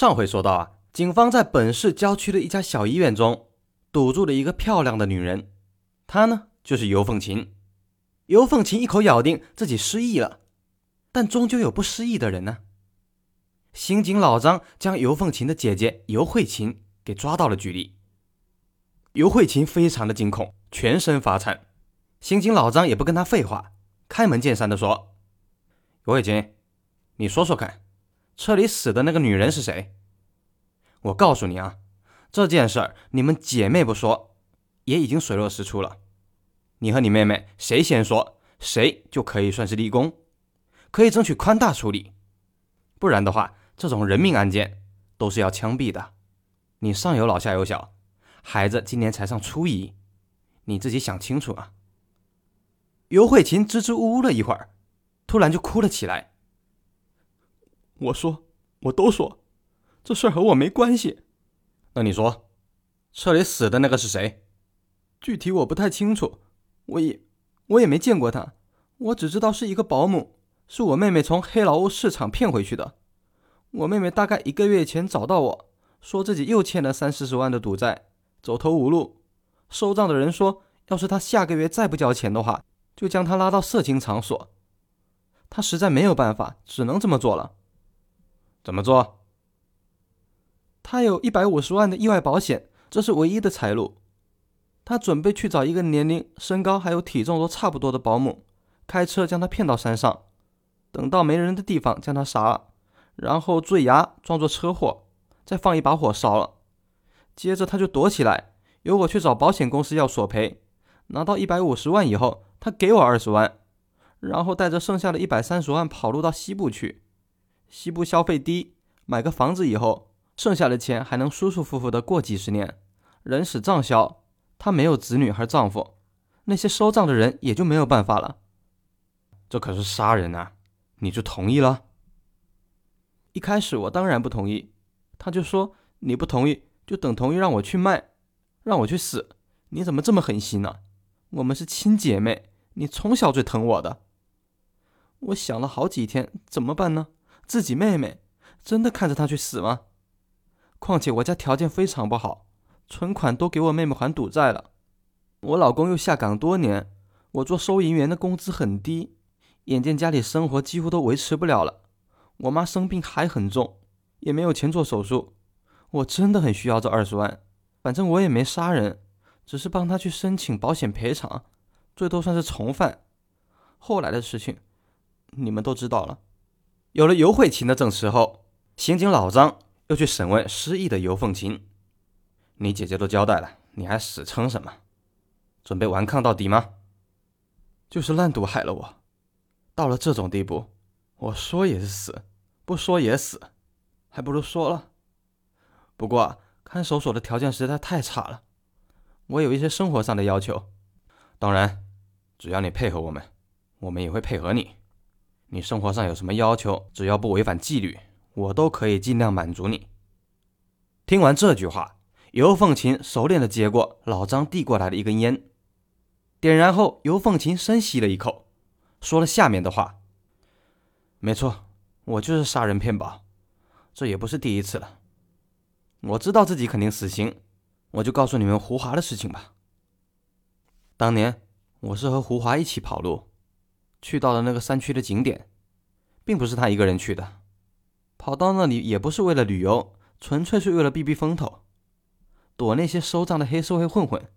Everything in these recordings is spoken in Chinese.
上回说到啊，警方在本市郊区的一家小医院中堵住了一个漂亮的女人，她呢就是尤凤琴。尤凤琴一口咬定自己失忆了，但终究有不失忆的人呢。刑警老张将尤凤琴的姐姐尤慧琴给抓到了局里。尤慧琴非常的惊恐，全身发颤。刑警老张也不跟他废话，开门见山的说：“尤慧琴，你说说看。”车里死的那个女人是谁？我告诉你啊，这件事儿你们姐妹不说，也已经水落石出了。你和你妹妹谁先说，谁就可以算是立功，可以争取宽大处理。不然的话，这种人命案件都是要枪毙的。你上有老下有小，孩子今年才上初一，你自己想清楚啊。尤慧琴支支吾吾了一会儿，突然就哭了起来。我说，我都说，这事儿和我没关系。那你说，车里死的那个是谁？具体我不太清楚，我也我也没见过他，我只知道是一个保姆，是我妹妹从黑劳务市场骗回去的。我妹妹大概一个月前找到我说自己又欠了三四十万的赌债，走投无路。收账的人说，要是他下个月再不交钱的话，就将他拉到色情场所。他实在没有办法，只能这么做了。怎么做？他有一百五十万的意外保险，这是唯一的财路。他准备去找一个年龄、身高还有体重都差不多的保姆，开车将他骗到山上，等到没人的地方将他杀了，然后坠崖装作车祸，再放一把火烧了。接着他就躲起来，由我去找保险公司要索赔。拿到一百五十万以后，他给我二十万，然后带着剩下的一百三十万跑路到西部去。西部消费低，买个房子以后，剩下的钱还能舒舒服服的过几十年。人死账消，她没有子女和丈夫，那些收账的人也就没有办法了。这可是杀人啊！你就同意了？一开始我当然不同意，他就说你不同意就等同于让我去卖，让我去死。你怎么这么狠心呢？我们是亲姐妹，你从小最疼我的。我想了好几天，怎么办呢？自己妹妹真的看着她去死吗？况且我家条件非常不好，存款都给我妹妹还赌债了。我老公又下岗多年，我做收银员的工资很低，眼见家里生活几乎都维持不了了。我妈生病还很重，也没有钱做手术。我真的很需要这二十万，反正我也没杀人，只是帮她去申请保险赔偿，最多算是从犯。后来的事情，你们都知道了。有了尤慧琴的证词后，刑警老张又去审问失忆的尤凤琴。你姐姐都交代了，你还死撑什么？准备顽抗到底吗？就是烂赌害了我，到了这种地步，我说也是死，不说也死，还不如说了。不过看守所的条件实在太差了，我有一些生活上的要求。当然，只要你配合我们，我们也会配合你。你生活上有什么要求？只要不违反纪律，我都可以尽量满足你。听完这句话，尤凤琴熟练的接过老张递过来的一根烟，点燃后，尤凤琴深吸了一口，说了下面的话：“没错，我就是杀人骗保，这也不是第一次了。我知道自己肯定死刑，我就告诉你们胡华的事情吧。当年我是和胡华一起跑路。”去到了那个山区的景点，并不是他一个人去的，跑到那里也不是为了旅游，纯粹是为了避避风头，躲那些收账的黑社会混混。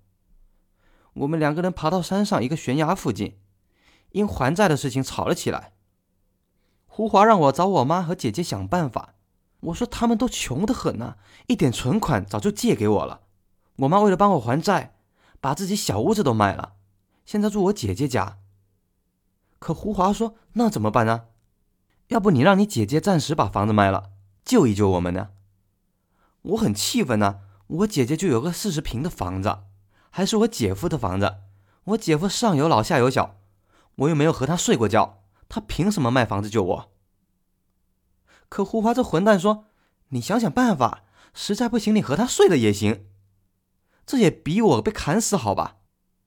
我们两个人爬到山上一个悬崖附近，因还债的事情吵了起来。胡华让我找我妈和姐姐想办法，我说他们都穷得很呐，一点存款早就借给我了。我妈为了帮我还债，把自己小屋子都卖了，现在住我姐姐家。可胡华说：“那怎么办呢？要不你让你姐姐暂时把房子卖了，救一救我们呢？”我很气愤呢！我姐姐就有个四十平的房子，还是我姐夫的房子。我姐夫上有老下有小，我又没有和他睡过觉，他凭什么卖房子救我？可胡华这混蛋说：“你想想办法，实在不行你和他睡了也行，这也比我被砍死好吧？”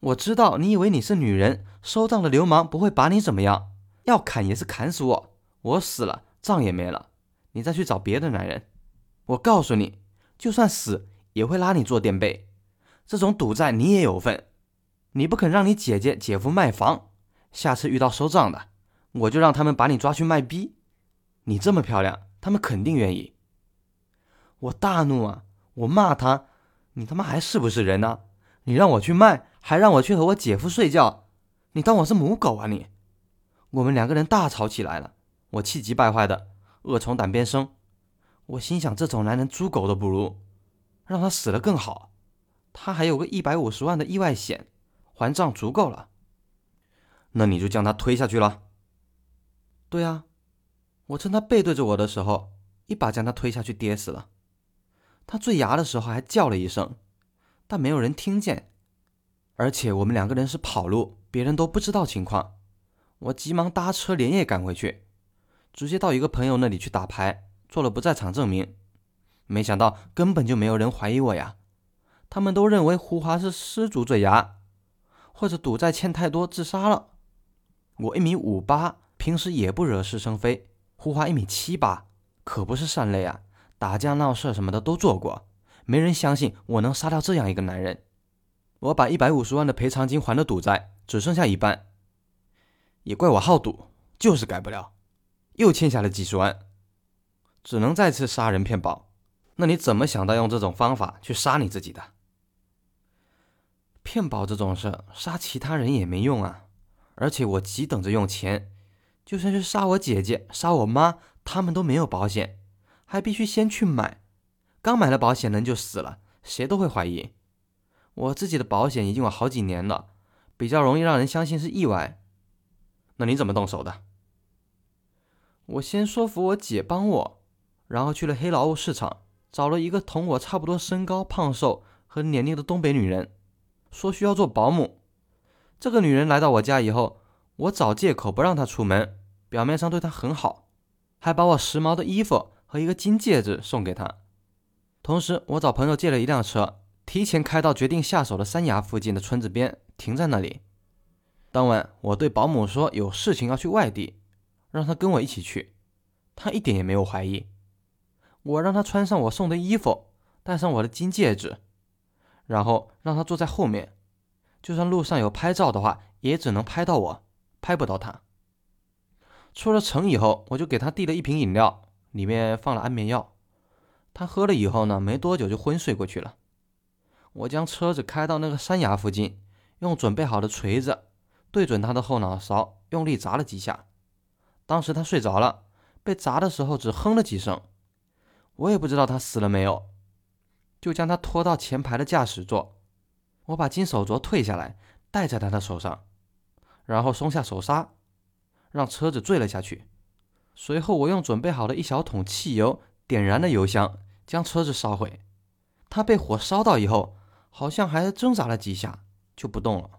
我知道你以为你是女人，收账的流氓不会把你怎么样，要砍也是砍死我，我死了账也没了，你再去找别的男人。我告诉你，就算死也会拉你做垫背。这种赌债你也有份。你不肯让你姐姐姐夫卖房，下次遇到收账的，我就让他们把你抓去卖逼。你这么漂亮，他们肯定愿意。我大怒啊！我骂他：“你他妈还是不是人呢？你让我去卖，还让我去和我姐夫睡觉，你当我是母狗啊你！”我们两个人大吵起来了，我气急败坏的，恶从胆边生。我心想，这种男人猪狗都不如，让他死了更好。他还有个一百五十万的意外险，还账足够了。那你就将他推下去了。对啊，我趁他背对着我的时候，一把将他推下去，跌死了。他坠崖的时候还叫了一声，但没有人听见。而且我们两个人是跑路，别人都不知道情况。我急忙搭车连夜赶回去，直接到一个朋友那里去打牌，做了不在场证明。没想到根本就没有人怀疑我呀，他们都认为胡华是失足坠崖，或者赌债欠太多自杀了。我一米五八，平时也不惹是生非。胡华一米七八，可不是善类啊。打架闹事什么的都做过，没人相信我能杀掉这样一个男人。我把一百五十万的赔偿金还了赌债，只剩下一半。也怪我好赌，就是改不了，又欠下了几十万，只能再次杀人骗保。那你怎么想到用这种方法去杀你自己的？骗保这种事，杀其他人也没用啊。而且我急等着用钱，就算是杀我姐姐、杀我妈，他们都没有保险。还必须先去买，刚买了保险人就死了，谁都会怀疑。我自己的保险已经有好几年了，比较容易让人相信是意外。那你怎么动手的？我先说服我姐帮我，然后去了黑劳务市场，找了一个同我差不多身高、胖瘦和年龄的东北女人，说需要做保姆。这个女人来到我家以后，我找借口不让她出门，表面上对她很好，还把我时髦的衣服。和一个金戒指送给她，同时我找朋友借了一辆车，提前开到决定下手的山崖附近的村子边，停在那里。当晚我对保姆说有事情要去外地，让他跟我一起去。他一点也没有怀疑。我让他穿上我送的衣服，戴上我的金戒指，然后让他坐在后面，就算路上有拍照的话，也只能拍到我，拍不到他。出了城以后，我就给他递了一瓶饮料。里面放了安眠药，他喝了以后呢，没多久就昏睡过去了。我将车子开到那个山崖附近，用准备好的锤子对准他的后脑勺，用力砸了几下。当时他睡着了，被砸的时候只哼了几声。我也不知道他死了没有，就将他拖到前排的驾驶座。我把金手镯退下来，戴在他的手上，然后松下手刹，让车子坠了下去。随后，我用准备好的一小桶汽油点燃了油箱，将车子烧毁。他被火烧到以后，好像还挣扎了几下，就不动了。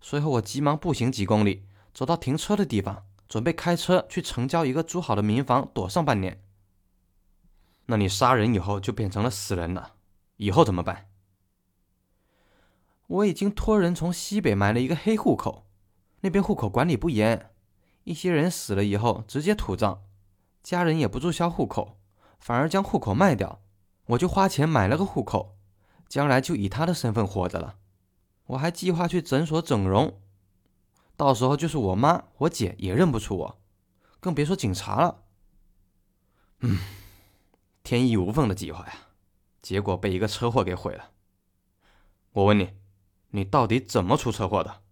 随后，我急忙步行几公里，走到停车的地方，准备开车去城郊一个租好的民房躲上半年。那你杀人以后就变成了死人了，以后怎么办？我已经托人从西北买了一个黑户口，那边户口管理不严。一些人死了以后直接土葬，家人也不注销户口，反而将户口卖掉。我就花钱买了个户口，将来就以他的身份活着了。我还计划去诊所整容，到时候就是我妈、我姐也认不出我，更别说警察了。嗯，天衣无缝的计划呀，结果被一个车祸给毁了。我问你，你到底怎么出车祸的？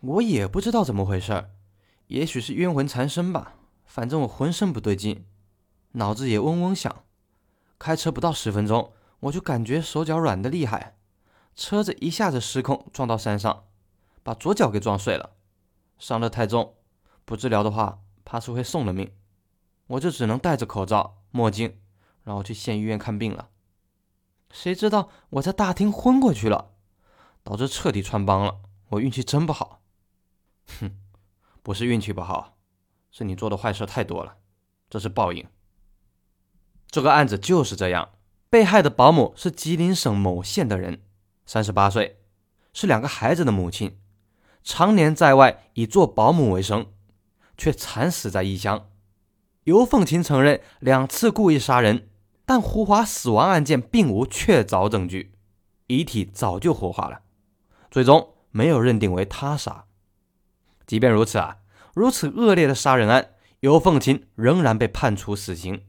我也不知道怎么回事儿。也许是冤魂缠身吧，反正我浑身不对劲，脑子也嗡嗡响。开车不到十分钟，我就感觉手脚软的厉害，车子一下子失控撞到山上，把左脚给撞碎了。伤得太重，不治疗的话，怕是会送了命。我就只能戴着口罩、墨镜，然后去县医院看病了。谁知道我在大厅昏过去了，导致彻底穿帮了。我运气真不好，哼。不是运气不好，是你做的坏事太多了，这是报应。这个案子就是这样，被害的保姆是吉林省某县的人，三十八岁，是两个孩子的母亲，常年在外以做保姆为生，却惨死在异乡。尤凤琴承认两次故意杀人，但胡华死亡案件并无确凿证据，遗体早就火化了，最终没有认定为他杀。即便如此啊，如此恶劣的杀人案，尤凤琴仍然被判处死刑，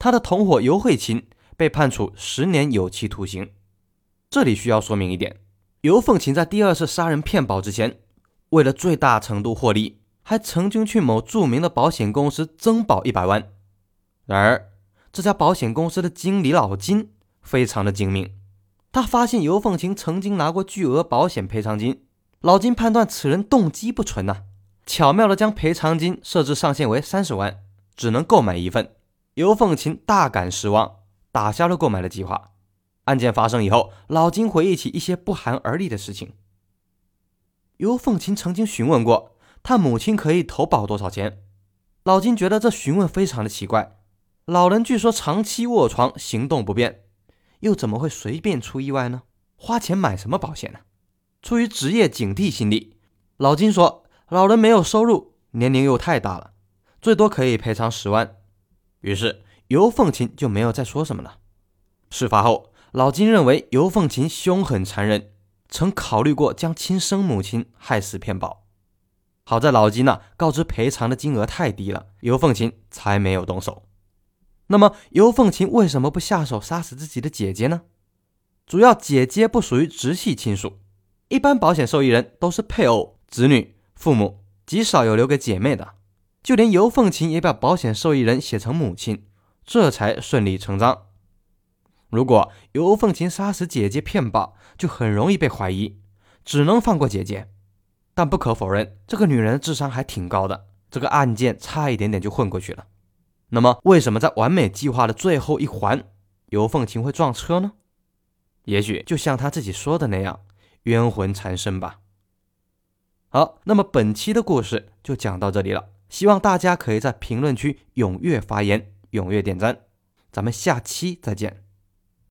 他的同伙尤慧琴被判处十年有期徒刑。这里需要说明一点，尤凤琴在第二次杀人骗保之前，为了最大程度获利，还曾经去某著名的保险公司增保一百万。然而，这家保险公司的经理老金非常的精明，他发现尤凤琴曾经拿过巨额保险赔偿金，老金判断此人动机不纯呐，巧妙的将赔偿金设置上限为三十万，只能购买一份。尤凤琴大感失望，打消了购买的计划。案件发生以后，老金回忆起一些不寒而栗的事情。尤凤琴曾经询问过他母亲可以投保多少钱，老金觉得这询问非常的奇怪。老人据说长期卧床，行动不便，又怎么会随便出意外呢？花钱买什么保险呢？出于职业警惕心理，老金说老人没有收入，年龄又太大了，最多可以赔偿十万。于是尤凤琴就没有再说什么了。事发后。老金认为尤凤琴凶狠残忍，曾考虑过将亲生母亲害死骗保。好在老金呢告知赔偿的金额太低了，尤凤琴才没有动手。那么尤凤琴为什么不下手杀死自己的姐姐呢？主要姐姐不属于直系亲属，一般保险受益人都是配偶、子女、父母，极少有留给姐妹的。就连尤凤琴也把保险受益人写成母亲，这才顺理成章。如果尤凤琴杀死姐姐骗保，就很容易被怀疑，只能放过姐姐。但不可否认，这个女人的智商还挺高的，这个案件差一点点就混过去了。那么，为什么在完美计划的最后一环，尤凤琴会撞车呢？也许就像她自己说的那样，冤魂缠身吧。好，那么本期的故事就讲到这里了，希望大家可以在评论区踊跃发言，踊跃点赞。咱们下期再见。